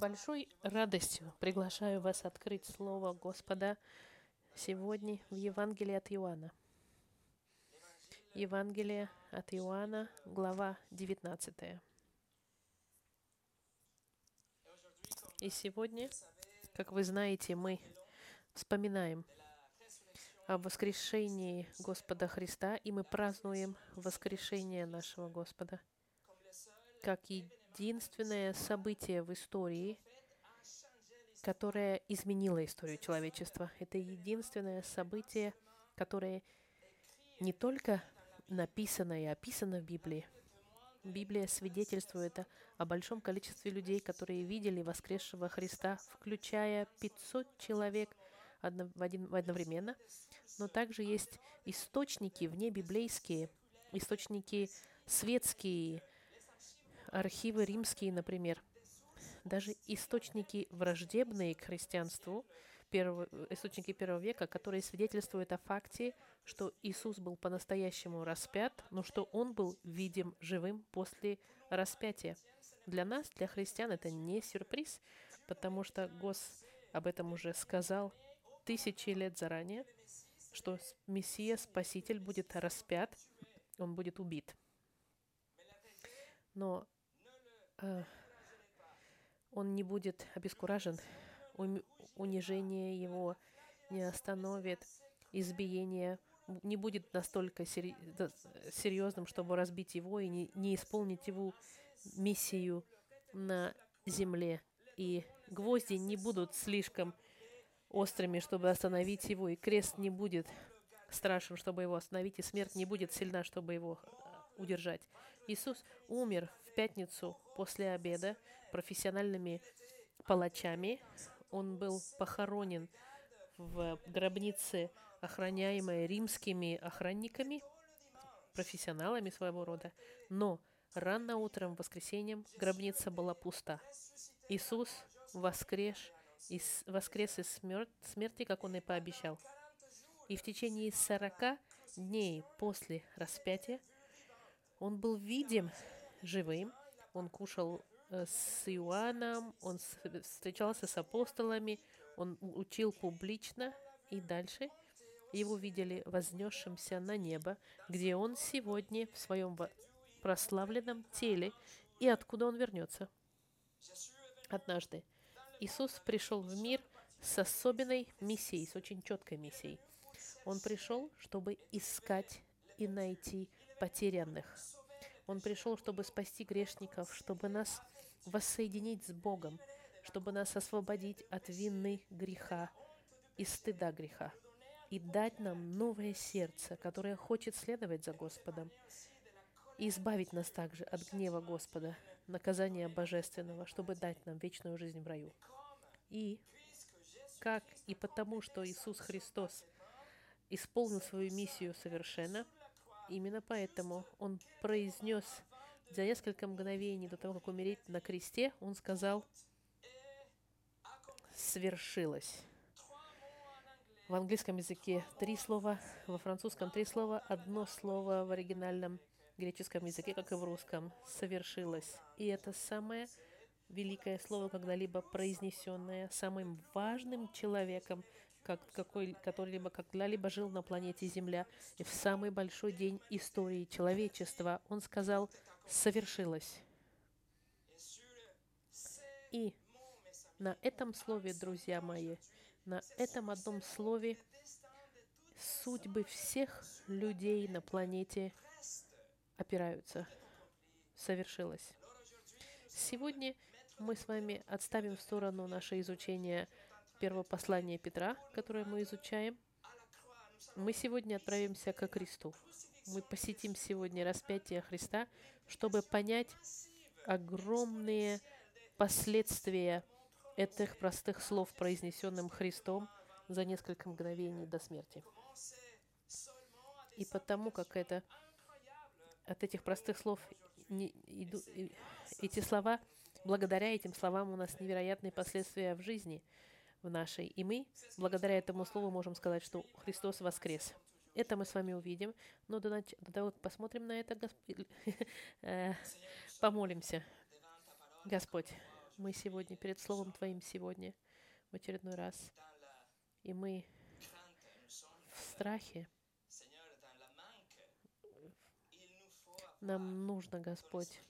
большой радостью приглашаю вас открыть Слово Господа сегодня в Евангелии от Иоанна. Евангелие от Иоанна, глава 19. И сегодня, как вы знаете, мы вспоминаем о воскрешении Господа Христа, и мы празднуем воскрешение нашего Господа как единственное событие в истории, которое изменило историю человечества. Это единственное событие, которое не только написано и описано в Библии. Библия свидетельствует о большом количестве людей, которые видели воскресшего Христа, включая 500 человек одновременно. Но также есть источники внебиблейские, источники светские, архивы римские, например, даже источники враждебные к христианству, первого, источники первого века, которые свидетельствуют о факте, что Иисус был по-настоящему распят, но что Он был видим живым после распятия. Для нас, для христиан, это не сюрприз, потому что Гос об этом уже сказал тысячи лет заранее, что Мессия, Спаситель, будет распят, Он будет убит. Но он не будет обескуражен, унижение его не остановит, избиение не будет настолько серьезным, чтобы разбить его и не, исполнить его миссию на земле. И гвозди не будут слишком острыми, чтобы остановить его, и крест не будет страшен, чтобы его остановить, и смерть не будет сильна, чтобы его удержать. Иисус умер в пятницу после обеда профессиональными палачами. Он был похоронен в гробнице, охраняемой римскими охранниками, профессионалами своего рода. Но рано утром, воскресеньем, гробница была пуста. Иисус воскрес, из, воскрес из смерти, как Он и пообещал. И в течение сорока дней после распятия он был видим живым, он кушал э, с Иоанном, он встречался с апостолами, он учил публично, и дальше его видели вознесшимся на небо, где он сегодня в своем прославленном теле, и откуда он вернется. Однажды Иисус пришел в мир с особенной миссией, с очень четкой миссией. Он пришел, чтобы искать и найти потерянных. Он пришел, чтобы спасти грешников, чтобы нас воссоединить с Богом, чтобы нас освободить от вины греха и стыда греха, и дать нам новое сердце, которое хочет следовать за Господом, и избавить нас также от гнева Господа, наказания божественного, чтобы дать нам вечную жизнь в раю. И как и потому, что Иисус Христос исполнил свою миссию совершенно – Именно поэтому он произнес за несколько мгновений до того, как умереть на кресте, он сказал, свершилось. В английском языке три слова, во французском три слова, одно слово в оригинальном греческом языке, как и в русском, совершилось. И это самое великое слово, когда-либо произнесенное самым важным человеком как, какой, который-либо когда-либо жил на планете Земля. И в самый большой день истории человечества он сказал «совершилось». И на этом слове, друзья мои, на этом одном слове судьбы всех людей на планете опираются. Совершилось. Сегодня мы с вами отставим в сторону наше изучение первого послания Петра, которое мы изучаем, мы сегодня отправимся ко кресту. Мы посетим сегодня распятие Христа, чтобы понять огромные последствия этих простых слов, произнесенным Христом за несколько мгновений до смерти. И потому как это от этих простых слов не, иду, эти слова, благодаря этим словам у нас невероятные последствия в жизни – в нашей. И мы, благодаря этому слову, можем сказать, что Христос воскрес. Это мы с вами увидим. Но до, нач... до того, как посмотрим на это, Госп... Э, помолимся. Господь, Мы сегодня, перед Словом Твоим сегодня, в очередной раз. И мы в страхе. Нам нужно, Господь,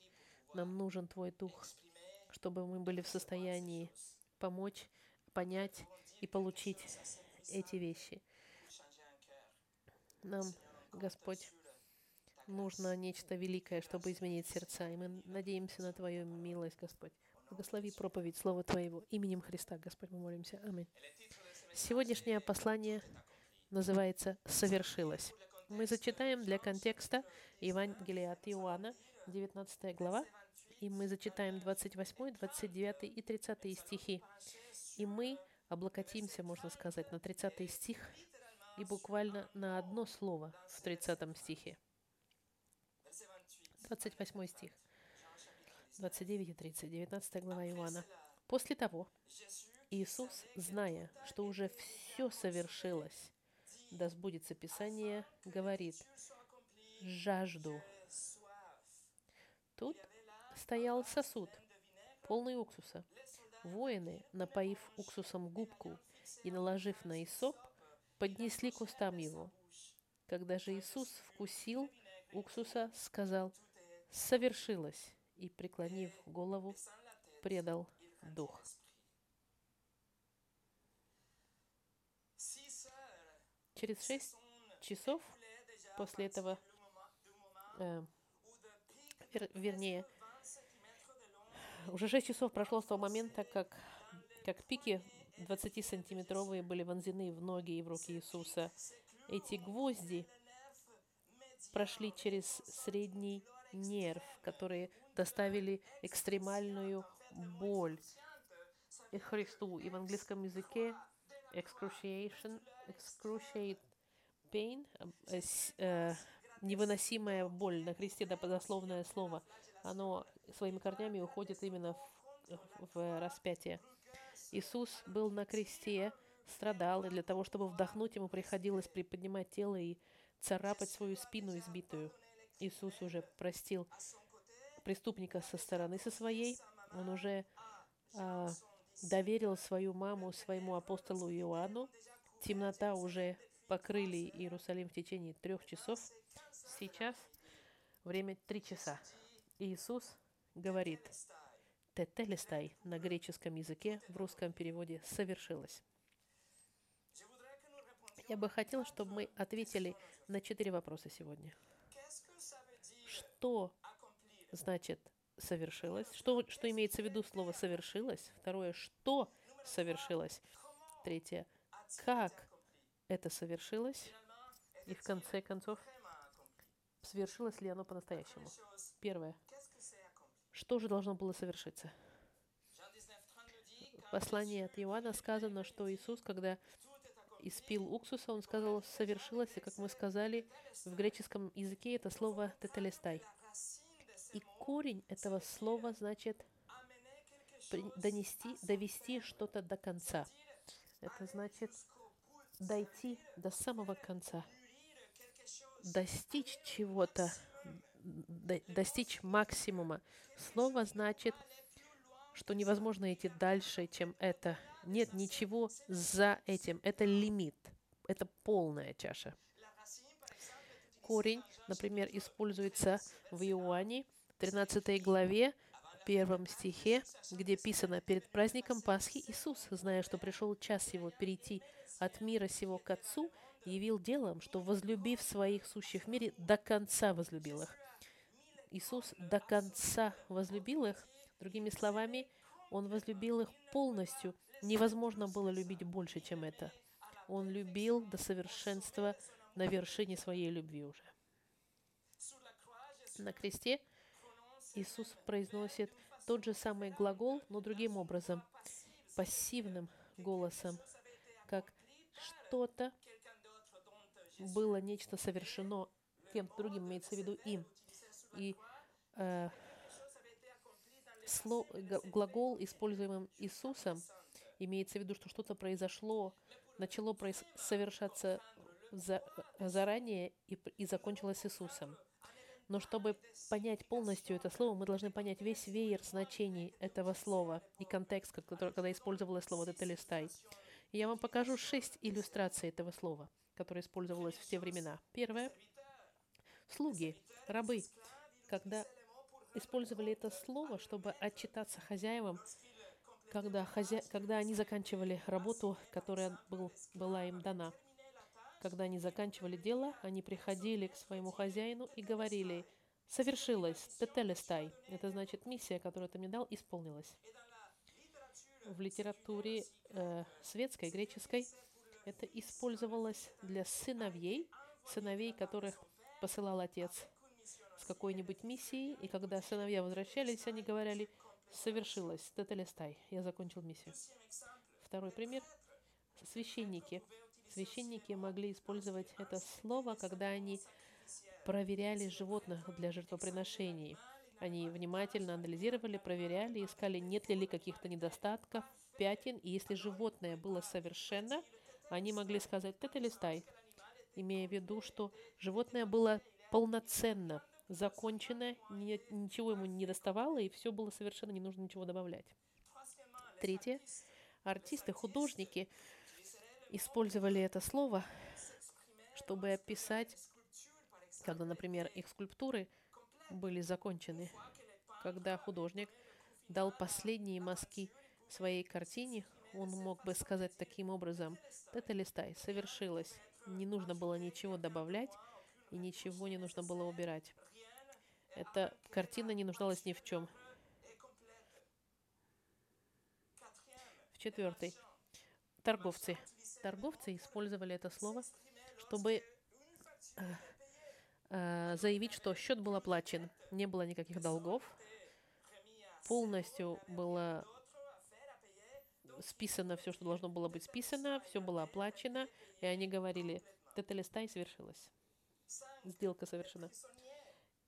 нам нужен Твой Дух, чтобы мы были в состоянии помочь, понять и получить эти вещи. Нам, Господь, нужно нечто великое, чтобы изменить сердца. И мы надеемся на Твою милость, Господь. Благослови проповедь Слова Твоего. Именем Христа, Господь, мы молимся. Аминь. Сегодняшнее послание называется «Совершилось». Мы зачитаем для контекста Евангелия от Иоанна, 19 глава, и мы зачитаем 28, 29 и 30 стихи. И мы облокотимся, можно сказать, на 30 стих и буквально на одно слово в 30 стихе. 28 стих. 29 и 30, 19 глава Иоанна. После того Иисус, зная, что уже все совершилось, да сбудется Писание, говорит, «Жажду». Тут стоял сосуд, полный уксуса. Воины, напоив уксусом губку и наложив на Исоп, поднесли к устам его. Когда же Иисус вкусил уксуса, сказал, «Совершилось!» и, преклонив голову, предал дух. Через шесть часов после этого, э, вер, вернее, уже шесть часов прошло с того момента, как, как пики 20-сантиметровые были вонзены в ноги и в руки Иисуса. Эти гвозди прошли через средний нерв, которые доставили экстремальную боль и Христу. И в английском языке excruciation, excruciate pain, э, э, невыносимая боль. На кресте это дословное слово. Оно своими корнями уходит именно в, в распятие. Иисус был на кресте, страдал, и для того, чтобы вдохнуть, ему приходилось приподнимать тело и царапать свою спину избитую. Иисус уже простил преступника со стороны со своей. Он уже а, доверил свою маму своему апостолу Иоанну. Темнота уже покрыли Иерусалим в течение трех часов. Сейчас время три часа. Иисус говорит, «Тетелестай» на греческом языке, в русском переводе «совершилось». Я бы хотел, чтобы мы ответили на четыре вопроса сегодня. Что значит совершилось? Что, что имеется в виду слово совершилось? Второе, что совершилось? Третье, как это совершилось? И в конце концов, свершилось ли оно по-настоящему? Первое. Что же должно было совершиться? В послании от Иоанна сказано, что Иисус, когда испил уксуса, он сказал, совершилось, и, как мы сказали, в греческом языке это слово «тетелестай». И корень этого слова значит донести, довести что-то до конца. Это значит дойти до самого конца, достичь чего-то, достичь максимума. Слово значит, что невозможно идти дальше, чем это. Нет ничего за этим. Это лимит. Это полная чаша. Корень, например, используется в Иоанне, 13 главе, первом стихе, где писано «Перед праздником Пасхи Иисус, зная, что пришел час Его перейти от мира сего к Отцу, явил делом, что, возлюбив своих сущих в мире, до конца возлюбил их». Иисус до конца возлюбил их. Другими словами, Он возлюбил их полностью. Невозможно было любить больше, чем это. Он любил до совершенства на вершине своей любви уже. На кресте – Иисус произносит тот же самый глагол, но другим образом, пассивным голосом, как что-то было нечто совершено кем-то другим, имеется в виду им. И э, сло, глагол, используемым Иисусом, имеется в виду, что что-то произошло, начало произ, совершаться за, заранее и, и закончилось Иисусом. Но чтобы понять полностью это слово, мы должны понять весь веер значений этого слова и контекст, который, когда использовалось слово «деталистай». Я вам покажу шесть иллюстраций этого слова, которое использовалось в те времена. Первое — слуги, рабы. Когда использовали это слово, чтобы отчитаться хозяевам, когда, хозя... когда они заканчивали работу, которая был... была им дана. Когда они заканчивали дело, они приходили к своему хозяину и говорили, «Совершилось, тетелестай». Это значит, миссия, которую ты мне дал, исполнилась. В литературе э, светской, греческой, это использовалось для сыновей, сыновей, которых посылал отец какой-нибудь миссией, и когда сыновья возвращались, они говорили, совершилось, тетелестай, я закончил миссию. Второй пример. Священники Священники могли использовать это слово, когда они проверяли животных для жертвоприношений. Они внимательно анализировали, проверяли, искали, нет ли каких-то недостатков, пятен. И если животное было совершенно, они могли сказать «это листай», имея в виду, что животное было полноценно, закончено, ничего ему не доставало, и все было совершенно, не нужно ничего добавлять. Третье. Артисты, художники – использовали это слово, чтобы описать, когда, например, их скульптуры были закончены, когда художник дал последние мазки своей картине, он мог бы сказать таким образом, это листай, совершилось, не нужно было ничего добавлять и ничего не нужно было убирать. Эта картина не нуждалась ни в чем. В четвертый. Торговцы торговцы использовали это слово, чтобы э, э, заявить, что счет был оплачен, не было никаких долгов, полностью было списано все, что должно было быть списано, все было оплачено, и они говорили, теталистай совершилась, сделка совершена.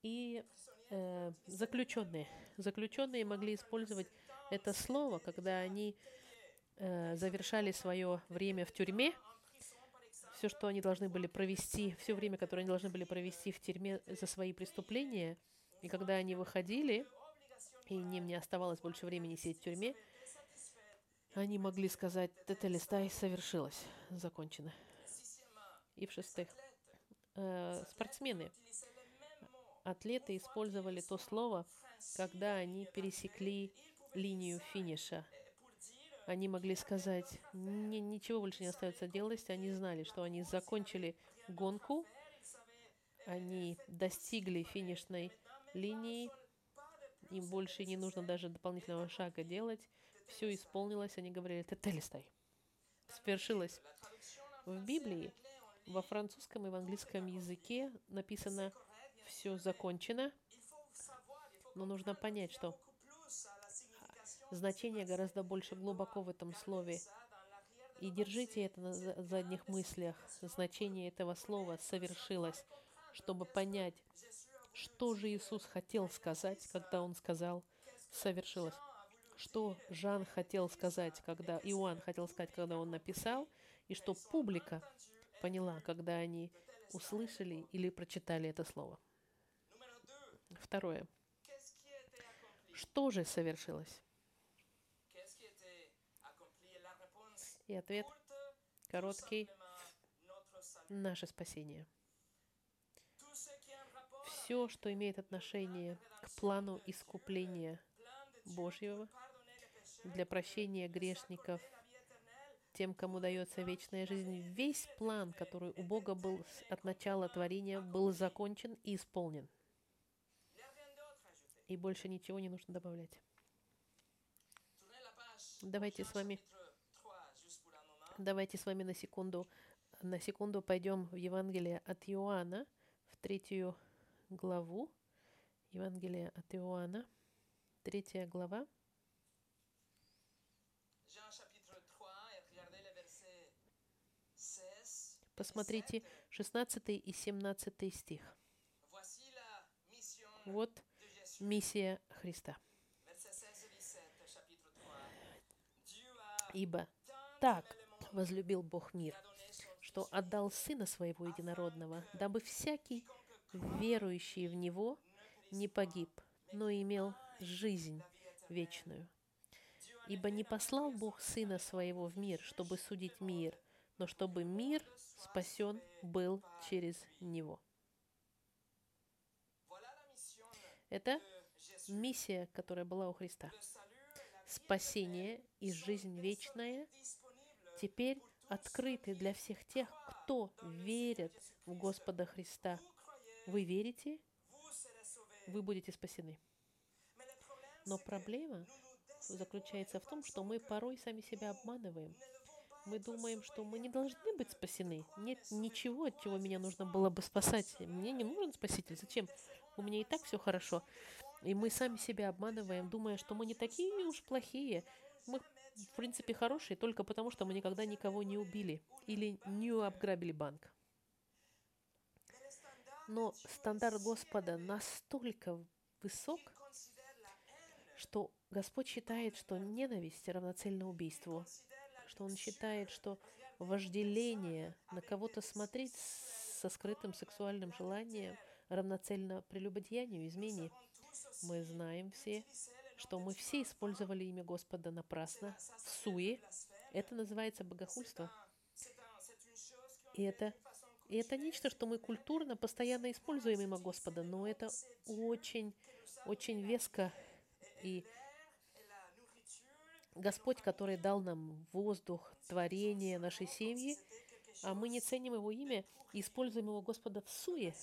И э, заключенные, заключенные могли использовать это слово, когда они э, завершали свое время в тюрьме, все, что они должны были провести, все время, которое они должны были провести в тюрьме за свои преступления, и когда они выходили, и им не оставалось больше времени сидеть в тюрьме, они могли сказать, это листай совершилось, закончено. И в-шестых, э, спортсмены, атлеты использовали то слово, когда они пересекли линию финиша – они могли сказать, ничего больше не остается делать. Они знали, что они закончили гонку, они достигли финишной линии, им больше не нужно даже дополнительного шага делать. Все исполнилось, они говорили, это телестай. Свершилось. В Библии, во французском и в английском языке написано «все закончено», но нужно понять, что значение гораздо больше глубоко в этом слове. И держите это на задних мыслях. Значение этого слова совершилось, чтобы понять, что же Иисус хотел сказать, когда Он сказал «совершилось». Что Жан хотел сказать, когда Иоанн хотел сказать, когда он написал, и что публика поняла, когда они услышали или прочитали это слово. Второе. Что же совершилось? И ответ короткий – наше спасение. Все, что имеет отношение к плану искупления Божьего для прощения грешников, тем, кому дается вечная жизнь, весь план, который у Бога был от начала творения, был закончен и исполнен. И больше ничего не нужно добавлять. Давайте с вами Давайте с вами на секунду, на секунду пойдем в Евангелие от Иоанна, в третью главу. Евангелие от Иоанна, третья глава. Посмотрите 16 и 17 стих. Вот миссия Христа. Ибо так возлюбил Бог мир, что отдал Сына Своего Единородного, дабы всякий, верующий в Него не погиб, но имел жизнь вечную. Ибо не послал Бог Сына Своего в мир, чтобы судить мир, но чтобы мир спасен был через Него. Это миссия, которая была у Христа. Спасение и жизнь вечная теперь открыты для всех тех, кто верит в Господа Христа. Вы верите, вы будете спасены. Но проблема заключается в том, что мы порой сами себя обманываем. Мы думаем, что мы не должны быть спасены. Нет ничего, от чего меня нужно было бы спасать. Мне не нужен спаситель. Зачем? У меня и так все хорошо. И мы сами себя обманываем, думая, что мы не такие уж плохие. Мы, в принципе, хорошие только потому, что мы никогда никого не убили или не обграбили банк. Но стандарт Господа настолько высок, что Господь считает, что ненависть равноцельна убийству, что Он считает, что вожделение на кого-то смотреть со скрытым сексуальным желанием равноцельно прелюбодеянию, измене. Мы знаем все, что мы все использовали имя Господа напрасно, в суе. Это называется богохульство. И это, и это нечто, что мы культурно постоянно используем имя Господа, но это очень, очень веско. И Господь, который дал нам воздух, творение нашей семьи, а мы не ценим Его имя и используем Его Господа в суе.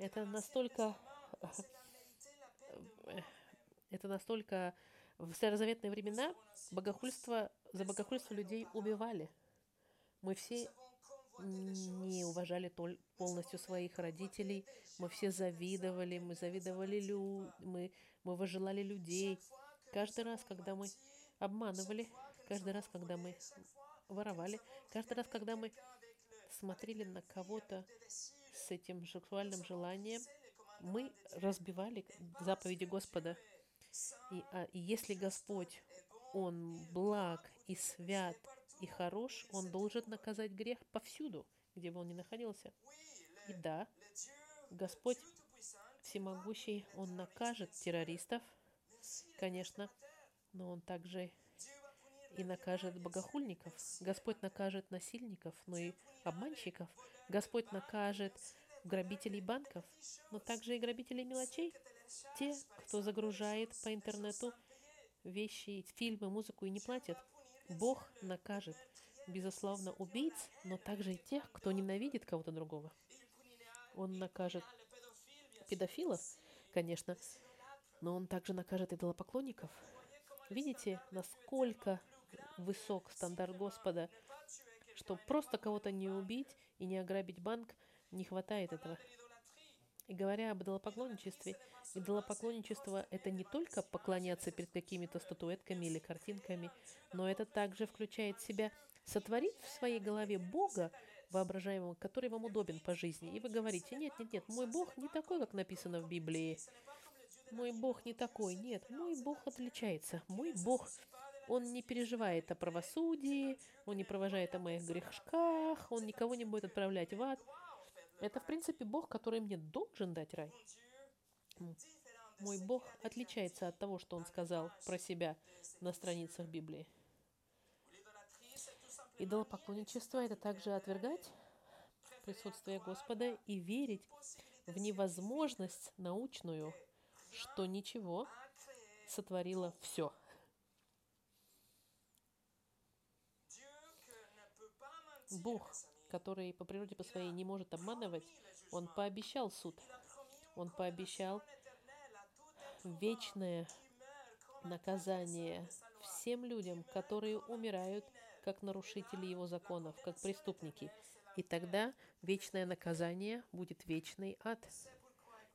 Это настолько это настолько в старозаветные времена богохульство, за богохульство людей убивали. Мы все не уважали полностью своих родителей, мы все завидовали, мы завидовали лю, мы, мы выжелали людей. Каждый раз, когда мы обманывали, каждый раз, когда мы воровали, каждый раз, когда мы смотрели на кого-то с этим сексуальным желанием, мы разбивали заповеди Господа. И, а, и если Господь, Он благ и свят и хорош, Он должен наказать грех повсюду, где бы он ни находился. И да, Господь всемогущий, Он накажет террористов, конечно, но Он также и накажет богохульников. Господь накажет насильников, но и обманщиков. Господь накажет грабителей банков, но также и грабителей мелочей. Те, кто загружает по интернету вещи, фильмы, музыку и не платят. Бог накажет, безусловно, убийц, но также и тех, кто ненавидит кого-то другого. Он накажет педофилов, конечно, но он также накажет идолопоклонников. Видите, насколько высок стандарт Господа, что просто кого-то не убить и не ограбить банк – не хватает этого. И говоря об идолопоклонничестве, идолопоклонничество — это не только поклоняться перед какими-то статуэтками или картинками, но это также включает в себя сотворить в своей голове Бога, воображаемого, который вам удобен по жизни. И вы говорите, нет, нет, нет, мой Бог не такой, как написано в Библии. Мой Бог не такой. Нет, мой Бог отличается. Мой Бог, Он не переживает о правосудии, Он не провожает о моих грешках, Он никого не будет отправлять в ад. Это, в принципе, Бог, который мне должен дать рай. Мой Бог отличается от того, что Он сказал про себя на страницах Библии. Идолопоклонничество — это также отвергать присутствие Господа и верить в невозможность научную, что ничего сотворило все. Бог который по природе по своей не может обманывать, он пообещал суд. Он пообещал вечное наказание всем людям, которые умирают как нарушители его законов, как преступники. И тогда вечное наказание будет вечный ад.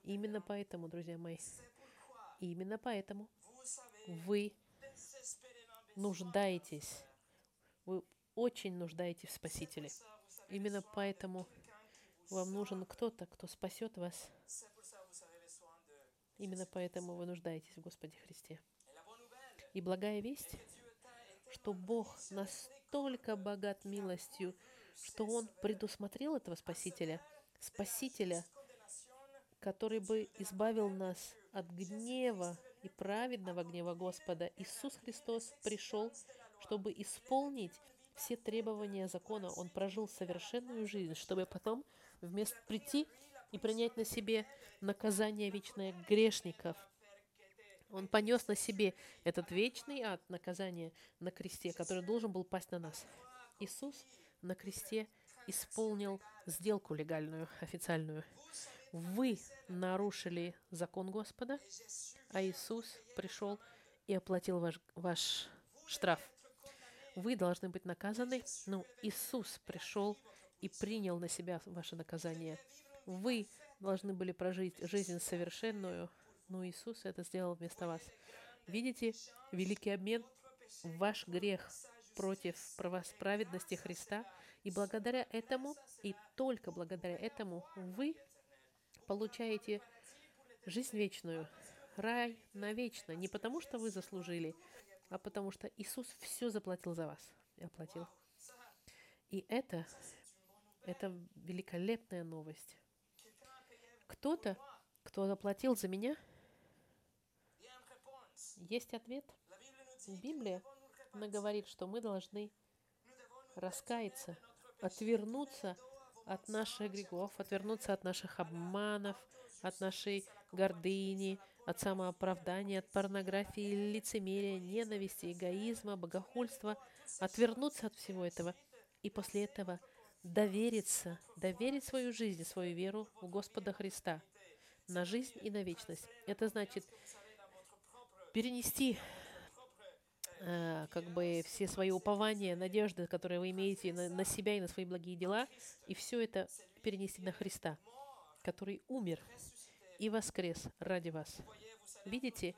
Именно поэтому, друзья мои, именно поэтому вы нуждаетесь, вы очень нуждаетесь в Спасителе. Именно поэтому вам нужен кто-то, кто спасет вас. Именно поэтому вы нуждаетесь в Господе Христе. И благая весть, что Бог настолько богат милостью, что Он предусмотрел этого Спасителя Спасителя, который бы избавил нас от гнева и праведного гнева Господа. Иисус Христос пришел, чтобы исполнить все требования закона. Он прожил совершенную жизнь, чтобы потом вместо прийти и принять на себе наказание вечное грешников. Он понес на себе этот вечный ад наказания на кресте, который должен был пасть на нас. Иисус на кресте исполнил сделку легальную, официальную. Вы нарушили закон Господа, а Иисус пришел и оплатил ваш, ваш штраф. Вы должны быть наказаны, но Иисус пришел и принял на себя ваше наказание. Вы должны были прожить жизнь совершенную, но Иисус это сделал вместо вас. Видите, великий обмен, ваш грех против праведности Христа, и благодаря этому, и только благодаря этому, вы получаете жизнь вечную, рай навечно, не потому что вы заслужили, а потому что Иисус все заплатил за вас и оплатил. И это, это великолепная новость. Кто-то, кто заплатил за меня, есть ответ. Библия она говорит, что мы должны раскаяться, отвернуться от наших грехов, отвернуться от наших обманов, от нашей гордыни, от самооправдания, от порнографии, лицемерия, ненависти, эгоизма, богохульства, отвернуться от всего этого и после этого довериться, доверить свою жизнь, свою веру в Господа Христа на жизнь и на вечность. Это значит перенести э, как бы все свои упования, надежды, которые вы имеете на, на себя и на свои благие дела, и все это перенести на Христа, который умер и воскрес ради вас. Видите?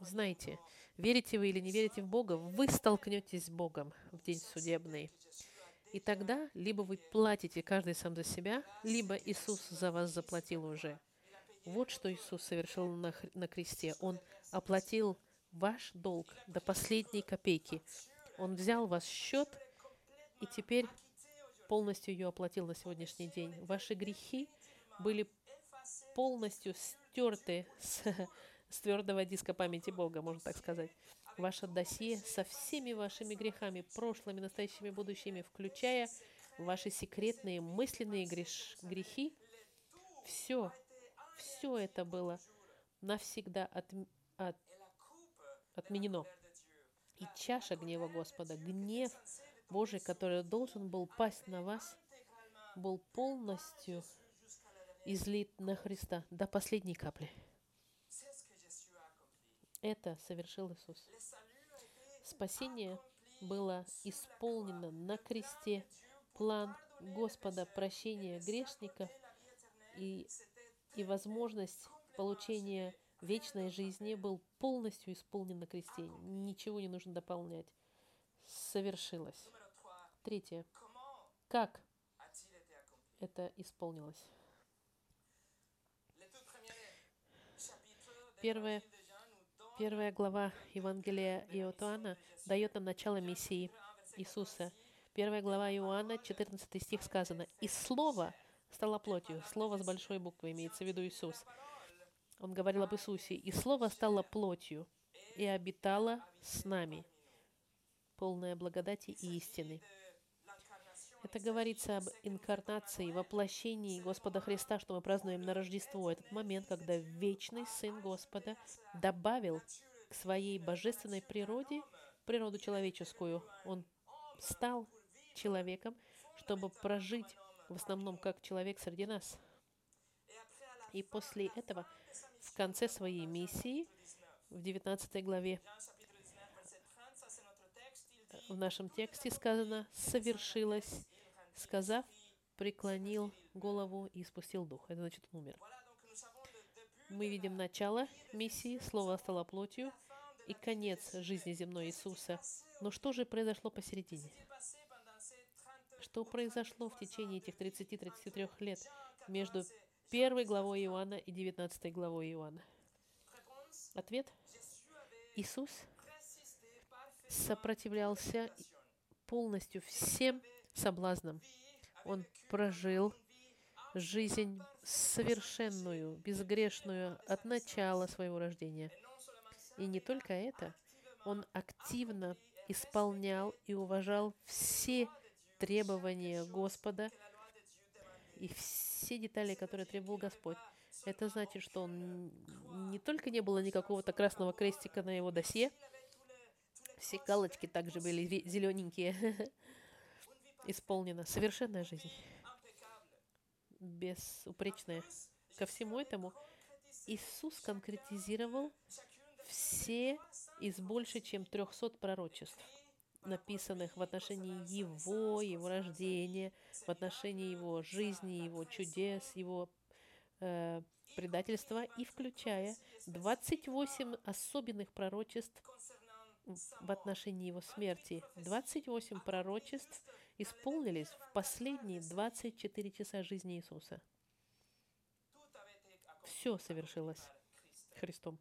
Знаете, верите вы или не верите в Бога, вы столкнетесь с Богом в день судебный. И тогда либо вы платите каждый сам за себя, либо Иисус за вас заплатил уже. Вот что Иисус совершил на, на кресте. Он оплатил ваш долг до последней копейки. Он взял ваш счет и теперь полностью ее оплатил на сегодняшний день. Ваши грехи были полностью стерты с, с твердого диска памяти Бога, можно так сказать. Ваше досье со всеми вашими грехами, прошлыми, настоящими, будущими, включая ваши секретные мысленные греш, грехи, все, все это было навсегда от, от, отменено. И чаша гнева Господа, гнев Божий, который должен был пасть на вас, был полностью излит на Христа до последней капли. Это совершил Иисус. Спасение было исполнено на кресте. План Господа прощения грешников и, и возможность получения вечной жизни был полностью исполнен на кресте. Ничего не нужно дополнять. Совершилось. Третье. Как это исполнилось? Первая, первая глава Евангелия Иоанна дает нам начало миссии Иисуса. Первая глава Иоанна, 14 стих сказано, «И Слово стало плотью». Слово с большой буквы имеется в виду Иисус. Он говорил об Иисусе. «И Слово стало плотью и обитало с нами, полное благодати и истины». Это говорится об инкарнации, воплощении Господа Христа, что мы празднуем на Рождество. Этот момент, когда вечный Сын Господа добавил к своей божественной природе природу человеческую. Он стал человеком, чтобы прожить в основном как человек среди нас. И после этого, в конце своей миссии, в 19 главе, в нашем тексте сказано «совершилось сказав, преклонил голову и спустил дух. Это значит, он умер. Мы видим начало миссии, Слово стало плотью, и конец жизни земной Иисуса. Но что же произошло посередине? Что произошло в течение этих 30-33 лет между первой главой Иоанна и 19 главой Иоанна? Ответ. Иисус сопротивлялся полностью всем соблазном, Он прожил жизнь совершенную, безгрешную от начала своего рождения. И не только это, он активно исполнял и уважал все требования Господа и все детали, которые требовал Господь. Это значит, что он не только не было никакого-то красного крестика на его досье, все галочки также были зелененькие. Исполнена совершенная жизнь, безупречная. Ко всему этому Иисус конкретизировал все из больше чем 300 пророчеств, написанных в отношении Его, Его рождения, в отношении Его жизни, Его чудес, Его э, предательства, и включая 28 особенных пророчеств в отношении Его смерти. 28 пророчеств исполнились в последние 24 часа жизни Иисуса. Все совершилось Христом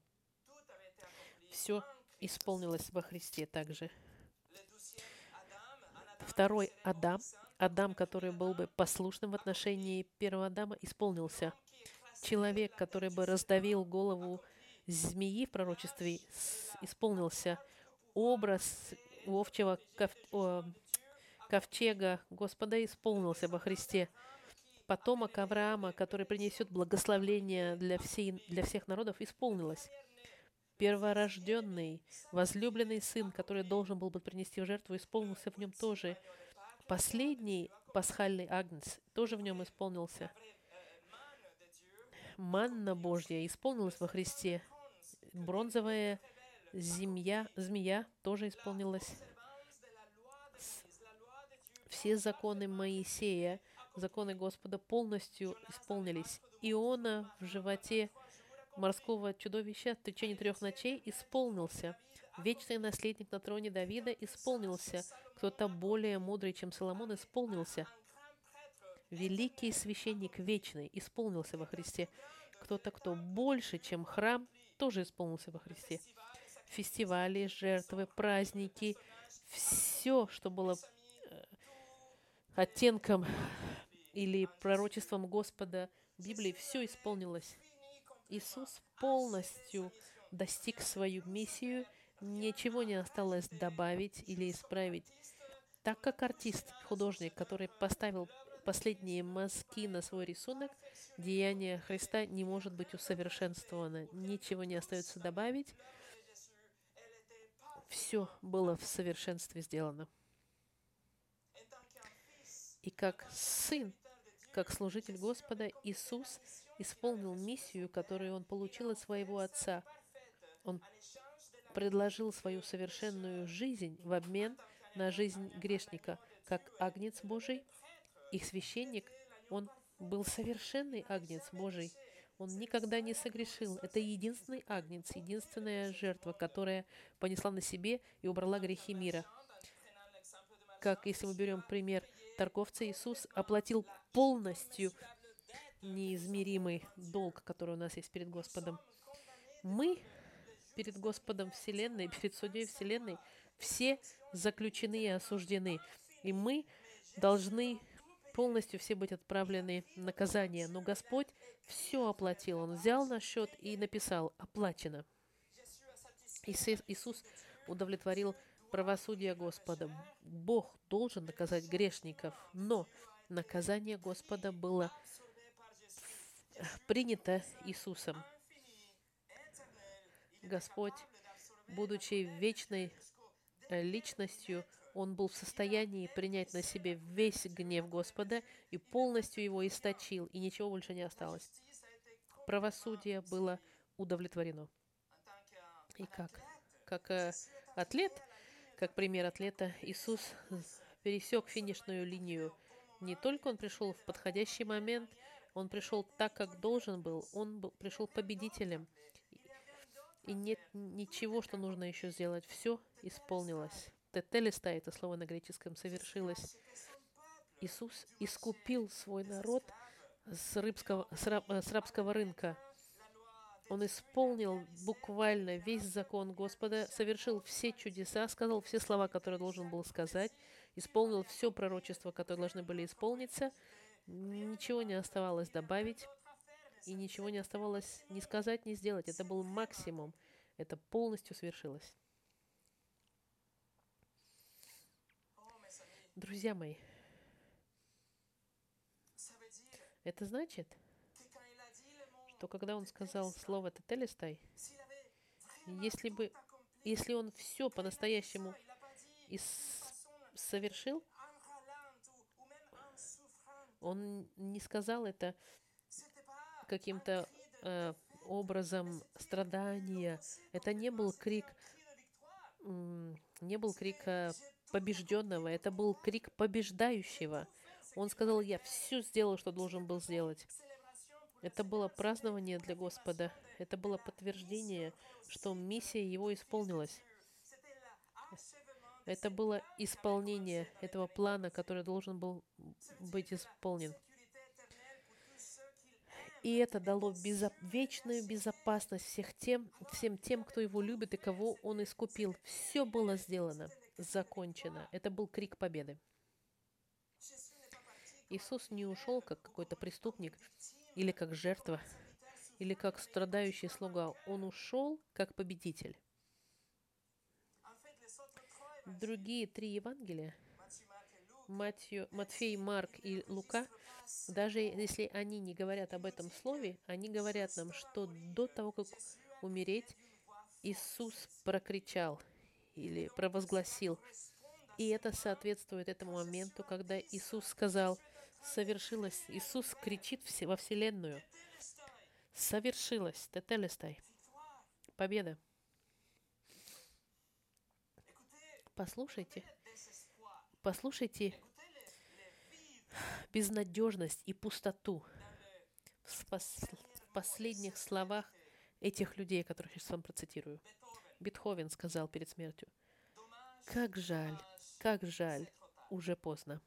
все исполнилось во Христе также. Второй Адам, Адам, который был бы послушным в отношении первого Адама, исполнился. Человек, который бы раздавил голову змеи в пророчестве, исполнился. Образ овчего ковчега Господа исполнился во Христе. Потомок Авраама, который принесет благословение для, всей, для всех народов, исполнилось перворожденный, возлюбленный сын, который должен был бы принести в жертву, исполнился в нем тоже. Последний пасхальный агнец тоже в нем исполнился. Манна Божья исполнилась во Христе. Бронзовая змея, змея тоже исполнилась. Все законы Моисея, законы Господа полностью исполнились. Иона в животе морского чудовища в течение трех ночей исполнился. Вечный наследник на троне Давида исполнился. Кто-то более мудрый, чем Соломон, исполнился. Великий священник вечный исполнился во Христе. Кто-то, кто больше, чем храм, тоже исполнился во Христе. Фестивали, жертвы, праздники, все, что было оттенком или пророчеством Господа Библии, все исполнилось. Иисус полностью достиг свою миссию, ничего не осталось добавить или исправить. Так как артист, художник, который поставил последние мазки на свой рисунок, деяние Христа не может быть усовершенствовано, ничего не остается добавить. Все было в совершенстве сделано. И как сын, как служитель Господа, Иисус исполнил миссию, которую он получил от своего Отца. Он предложил свою совершенную жизнь в обмен на жизнь грешника, как агнец Божий. Их священник, он был совершенный агнец Божий. Он никогда не согрешил. Это единственный агнец, единственная жертва, которая понесла на себе и убрала грехи мира. Как если мы берем пример торговца, Иисус оплатил полностью неизмеримый долг, который у нас есть перед Господом. Мы перед Господом Вселенной, перед Судьей Вселенной, все заключены и осуждены. И мы должны полностью все быть отправлены в наказание. Но Господь все оплатил. Он взял на счет и написал «оплачено». Иисус удовлетворил правосудие Господа. Бог должен наказать грешников, но наказание Господа было принято Иисусом. Господь, будучи вечной э, личностью, Он был в состоянии принять на себе весь гнев Господа и полностью его источил, и ничего больше не осталось. Правосудие было удовлетворено. И как? Как э, атлет, как пример атлета, Иисус пересек финишную линию. Не только Он пришел в подходящий момент – он пришел так, как должен был. Он пришел победителем. И нет ничего, что нужно еще сделать. Все исполнилось. Тетелиста, это слово на греческом, совершилось. Иисус искупил свой народ с, рыбского, с, раб, с рабского рынка. Он исполнил буквально весь закон Господа, совершил все чудеса, сказал все слова, которые должен был сказать, исполнил все пророчество, которое должны были исполниться. Ничего не оставалось добавить, и ничего не оставалось ни сказать, ни сделать. Это был максимум. Это полностью свершилось. Друзья мои, это значит, что когда он сказал слово «тетелестай», если бы, если он все по-настоящему совершил, он не сказал это каким-то э, образом страдания. Это не был крик, не был крик э, побежденного, это был крик побеждающего. Он сказал, я все сделал, что должен был сделать. Это было празднование для Господа. Это было подтверждение, что миссия его исполнилась. Это было исполнение этого плана, который должен был быть исполнен. И это дало безо... вечную безопасность всех тем, всем тем, кто его любит и кого он искупил. Все было сделано, закончено. Это был крик победы. Иисус не ушел как какой-то преступник или как жертва, или как страдающий слуга. Он ушел как победитель. Другие три Евангелия, Матью, Матфей, Марк и Лука, даже если они не говорят об этом слове, они говорят нам, что до того, как умереть, Иисус прокричал или провозгласил. И это соответствует этому моменту, когда Иисус сказал – совершилось. Иисус кричит во Вселенную. Совершилось. Тетелестай. Победа. Послушайте. Послушайте безнадежность и пустоту в, пос в последних словах этих людей, которых я сейчас вам процитирую. Бетховен сказал перед смертью, «Как жаль, как жаль, уже поздно».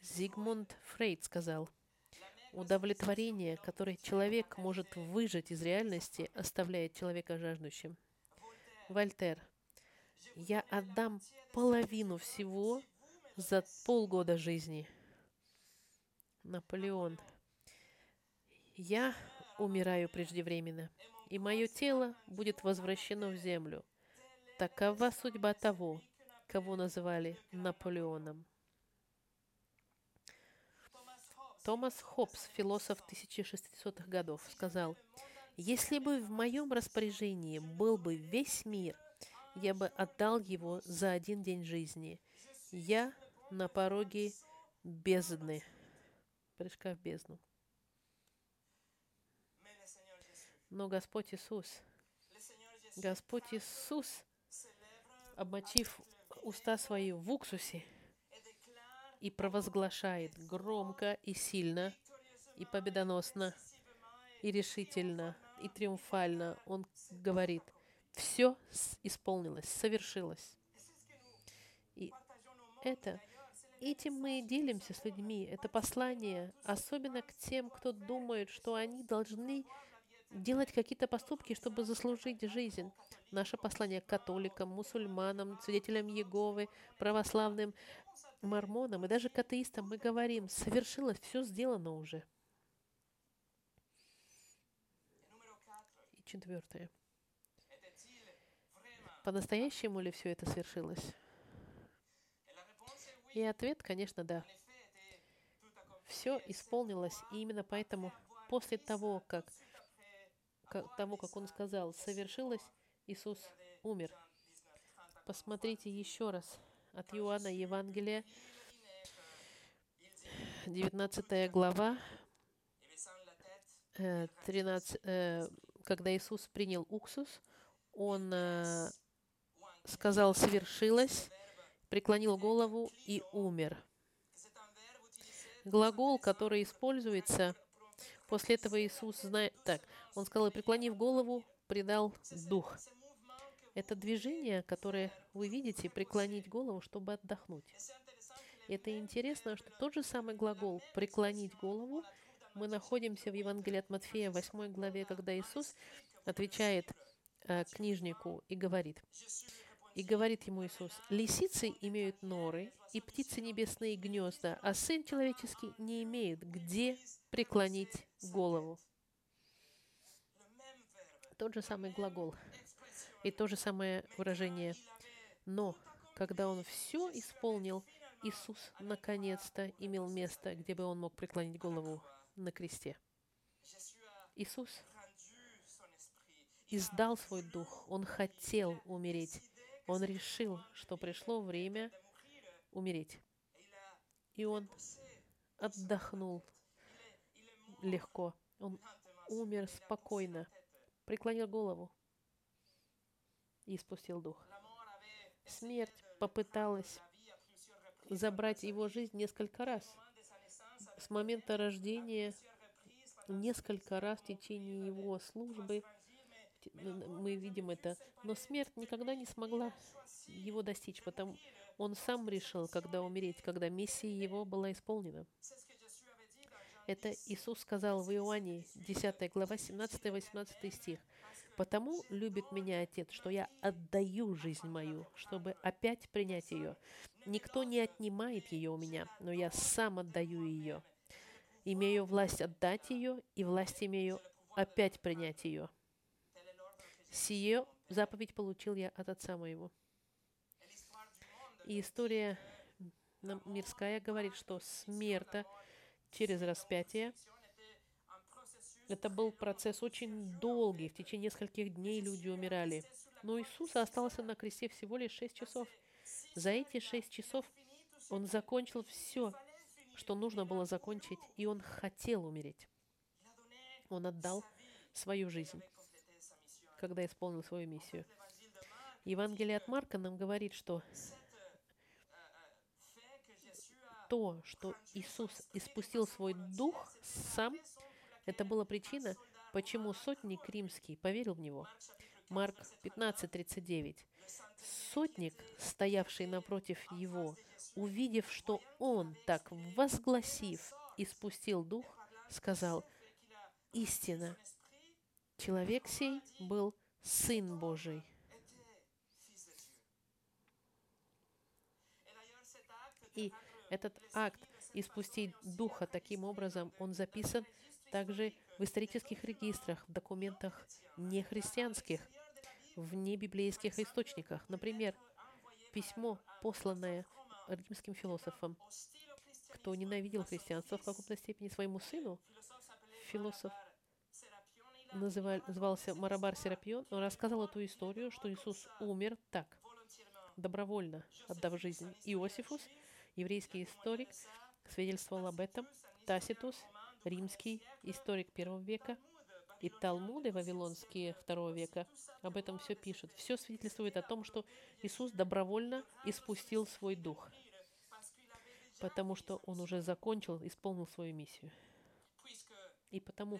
Зигмунд Фрейд сказал, удовлетворение, которое человек может выжать из реальности, оставляет человека жаждущим. Вольтер, я отдам половину всего за полгода жизни. Наполеон, я умираю преждевременно, и мое тело будет возвращено в землю. Такова судьба того, кого называли Наполеоном. Томас Хоббс, философ 1600-х годов, сказал, «Если бы в моем распоряжении был бы весь мир, я бы отдал его за один день жизни. Я на пороге бездны». Прыжка в бездну. Но Господь Иисус, Господь Иисус, обмочив уста свои в уксусе, и провозглашает громко и сильно, и победоносно, и решительно, и триумфально. Он говорит, все исполнилось, совершилось. И это, этим мы делимся с людьми. Это послание, особенно к тем, кто думает, что они должны делать какие-то поступки, чтобы заслужить жизнь. Наше послание католикам, мусульманам, свидетелям Еговы, православным, мормонам и даже к атеистам мы говорим, совершилось, все сделано уже. И четвертое. По-настоящему ли все это свершилось? И ответ, конечно, да. Все исполнилось, и именно поэтому после того, как, как, того, как он сказал, совершилось, Иисус умер. Посмотрите еще раз от Иоанна Евангелия, 19 глава, 13, э, э, когда Иисус принял уксус, Он э, сказал «свершилось», преклонил голову и умер. Глагол, который используется, после этого Иисус знает, так, Он сказал, преклонив голову, предал дух. Это движение, которое вы видите, преклонить голову, чтобы отдохнуть. Это интересно, что тот же самый глагол «преклонить голову» мы находимся в Евангелии от Матфея, 8 главе, когда Иисус отвечает э, книжнику и говорит, И говорит ему Иисус, «Лисицы имеют норы, и птицы небесные гнезда, а Сын Человеческий не имеет где преклонить голову». Тот же самый глагол и то же самое выражение. Но когда он все исполнил, Иисус наконец-то имел место, где бы он мог преклонить голову на кресте. Иисус издал свой дух. Он хотел умереть. Он решил, что пришло время умереть. И он отдохнул легко. Он умер спокойно, преклонил голову и спустил дух. Смерть попыталась забрать его жизнь несколько раз. С момента рождения несколько раз в течение его службы мы видим это. Но смерть никогда не смогла его достичь, потому он сам решил, когда умереть, когда миссия его была исполнена. Это Иисус сказал в Иоанне, 10 глава, 17-18 стих. «Потому любит меня Отец, что я отдаю жизнь мою, чтобы опять принять ее. Никто не отнимает ее у меня, но я сам отдаю ее. Имею власть отдать ее, и власть имею опять принять ее. Сие заповедь получил я от Отца моего». И история мирская говорит, что смерта через распятие это был процесс очень долгий. В течение нескольких дней люди умирали. Но Иисус остался на кресте всего лишь шесть часов. За эти шесть часов Он закончил все, что нужно было закончить, и Он хотел умереть. Он отдал свою жизнь, когда исполнил свою миссию. Евангелие от Марка нам говорит, что то, что Иисус испустил свой дух сам, это была причина, почему сотник римский поверил в него. Марк 15:39. Сотник, стоявший напротив его, увидев, что он, так возгласив, испустил дух, сказал, «Истина, человек сей был Сын Божий». И этот акт испустить Духа таким образом, он записан также в исторических регистрах, в документах нехристианских, в небиблейских источниках. Например, письмо, посланное римским философом, кто ненавидел христианство в каком-то степени своему сыну, философ называл, назывался Марабар Серапион, он рассказал эту историю, что Иисус умер так, добровольно отдав жизнь. Иосифус, еврейский историк, свидетельствовал об этом. Таситус, римский историк первого века, и Талмуды вавилонские второго века об этом все пишут. Все свидетельствует о том, что Иисус добровольно испустил свой дух, потому что Он уже закончил, исполнил свою миссию. И потому,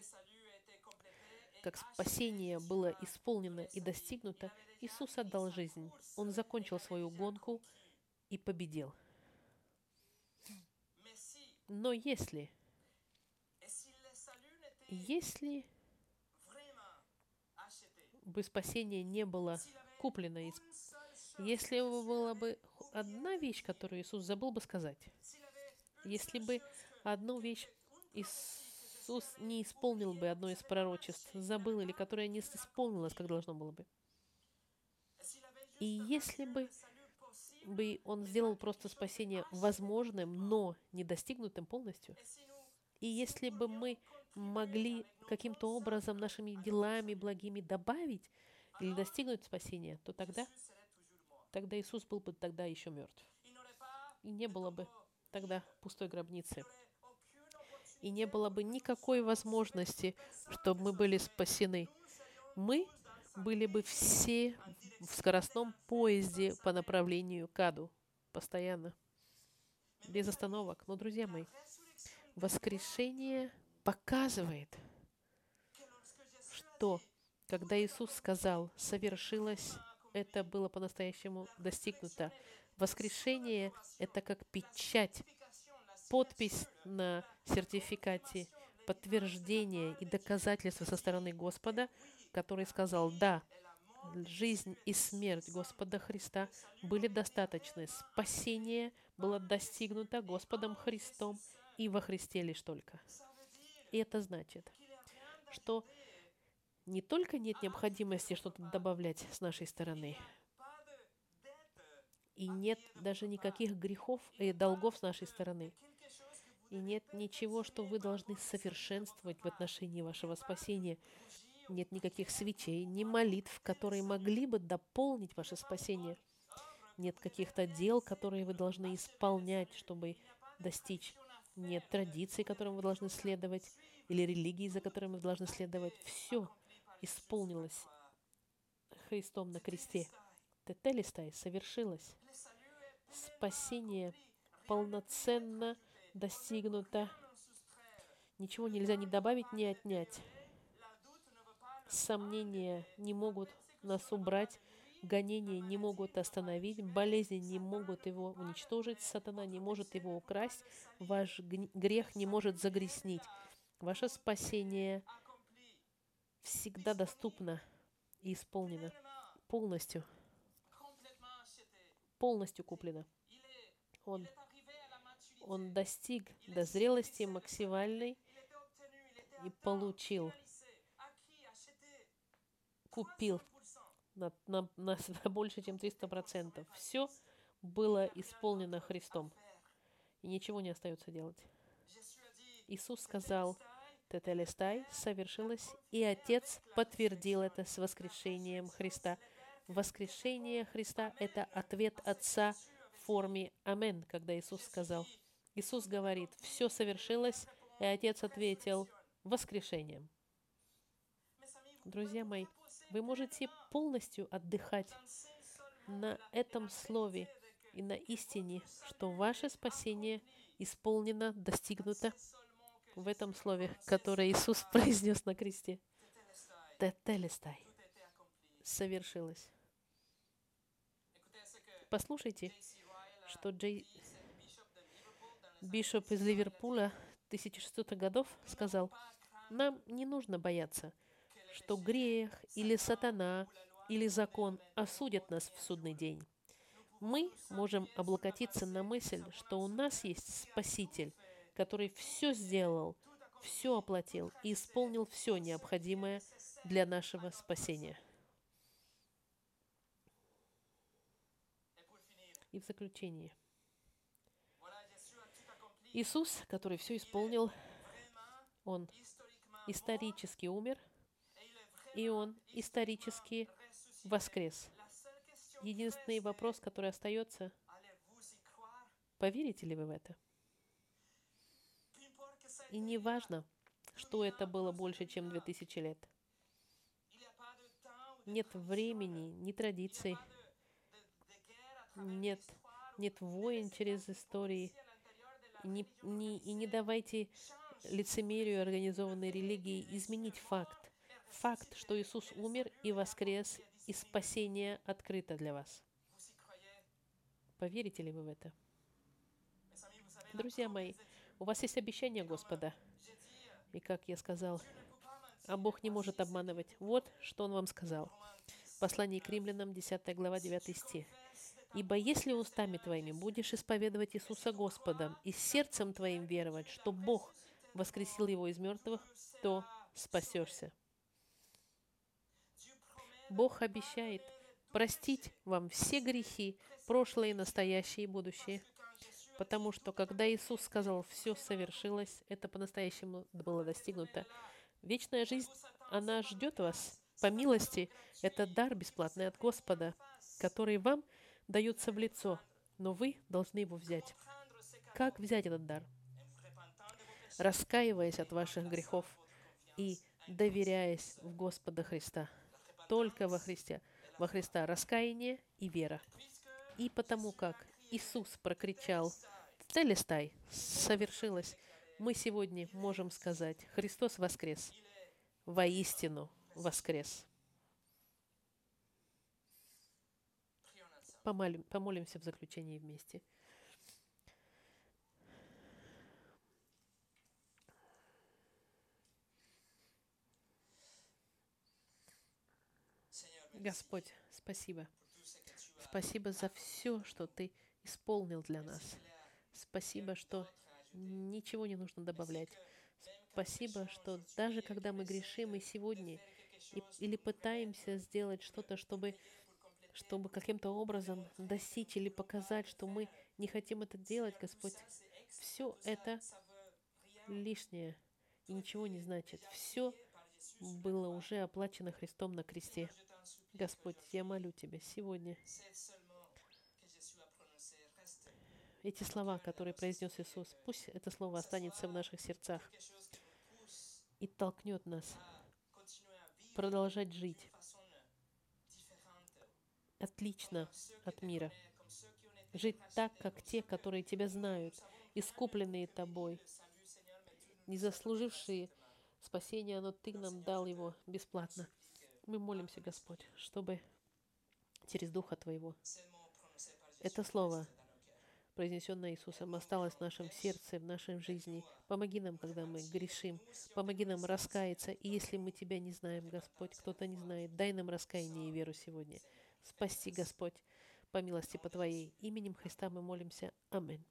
как спасение было исполнено и достигнуто, Иисус отдал жизнь. Он закончил свою гонку и победил. Но если если бы спасение не было куплено, если бы была бы одна вещь, которую Иисус забыл бы сказать, если бы одну вещь Иисус не исполнил бы одно из пророчеств, забыл, или которое не исполнилось, как должно было бы. И если бы, бы Он сделал просто спасение возможным, но не достигнутым полностью, и если бы мы могли каким-то образом нашими делами благими добавить или достигнуть спасения, то тогда, тогда Иисус был бы тогда еще мертв. И не было бы тогда пустой гробницы. И не было бы никакой возможности, чтобы мы были спасены. Мы были бы все в скоростном поезде по направлению к аду. Постоянно. Без остановок. Но, друзья мои, воскрешение показывает, что когда Иисус сказал «совершилось», это было по-настоящему достигнуто. Воскрешение — это как печать, подпись на сертификате, подтверждение и доказательство со стороны Господа, который сказал «Да, жизнь и смерть Господа Христа были достаточны. Спасение было достигнуто Господом Христом и во Христе лишь только. И это значит, что не только нет необходимости что-то добавлять с нашей стороны, и нет даже никаких грехов и долгов с нашей стороны. И нет ничего, что вы должны совершенствовать в отношении вашего спасения. Нет никаких свечей, ни молитв, которые могли бы дополнить ваше спасение. Нет каких-то дел, которые вы должны исполнять, чтобы достичь. Нет традиций, которым вы должны следовать, или религии, за которыми вы должны следовать. Все исполнилось Христом на кресте. Тетелистай совершилось. Спасение полноценно достигнуто. Ничего нельзя ни добавить, ни отнять. Сомнения не могут нас убрать, гонения не могут остановить, болезни не могут его уничтожить, сатана не может его украсть, ваш грех не может загрязнить. Ваше спасение всегда доступно и исполнено полностью полностью куплено. Он, он достиг до зрелости максимальной и получил, купил на, на, на, на больше, чем 300%. Все было исполнено Христом. И ничего не остается делать. Иисус сказал, Тетелестай совершилось, и Отец подтвердил это с воскрешением Христа – Воскрешение Христа – это ответ Отца в форме «Амен», когда Иисус сказал. Иисус говорит, все совершилось, и Отец ответил воскрешением. Друзья мои, вы можете полностью отдыхать на этом слове и на истине, что ваше спасение исполнено, достигнуто в этом слове, которое Иисус произнес на кресте. Тетелестай. Совершилось. Послушайте, что Джей Бишоп из Ливерпуля 1600 годов сказал, нам не нужно бояться, что грех или сатана или закон осудят нас в судный день. Мы можем облокотиться на мысль, что у нас есть Спаситель, который все сделал, все оплатил и исполнил все необходимое для нашего спасения. И в заключение. Иисус, который все исполнил, Он исторически умер, и Он исторически воскрес. Единственный вопрос, который остается, поверите ли вы в это? И не важно, что это было больше, чем 2000 лет. Нет времени, ни традиций, нет, нет войн через истории. Не, не, и не давайте лицемерию организованной религии изменить факт. Факт, что Иисус умер и воскрес, и спасение открыто для вас. Поверите ли вы в это? Друзья мои, у вас есть обещание Господа. И как я сказал, а Бог не может обманывать. Вот, что Он вам сказал. Послание к римлянам, 10 глава, 9 стих. Ибо если устами твоими будешь исповедовать Иисуса Господа и сердцем твоим веровать, что Бог воскресил его из мертвых, то спасешься. Бог обещает простить вам все грехи, прошлые, настоящие и будущие. Потому что когда Иисус сказал, все совершилось, это по-настоящему было достигнуто. Вечная жизнь, она ждет вас по милости. Это дар бесплатный от Господа, который вам – дается в лицо, но вы должны его взять. Как взять этот дар? Раскаиваясь от ваших грехов и доверяясь в Господа Христа. Только во Христе. Во Христа раскаяние и вера. И потому как Иисус прокричал «Целестай!» совершилось, мы сегодня можем сказать «Христос воскрес!» Воистину воскрес! Помолим, помолимся в заключении вместе. Господь, спасибо. Спасибо за все, что Ты исполнил для нас. Спасибо, что ничего не нужно добавлять. Спасибо, что даже когда мы грешим и сегодня, и, или пытаемся сделать что-то, чтобы, чтобы каким-то образом достичь или показать, что мы не хотим это делать, Господь, все это лишнее и ничего не значит. Все было уже оплачено Христом на кресте. Господь, я молю Тебя сегодня. Эти слова, которые произнес Иисус, пусть это слово останется в наших сердцах и толкнет нас продолжать жить отлично от мира. Жить так, как те, которые Тебя знают, искупленные Тобой, не заслужившие спасения, но Ты нам дал его бесплатно. Мы молимся, Господь, чтобы через Духа Твоего это слово, произнесенное Иисусом, осталось в нашем сердце, в нашей жизни. Помоги нам, когда мы грешим. Помоги нам раскаяться. И если мы Тебя не знаем, Господь, кто-то не знает, дай нам раскаяние и веру сегодня. Спасти, Господь, по милости по Твоей. Именем Христа мы молимся. Аминь.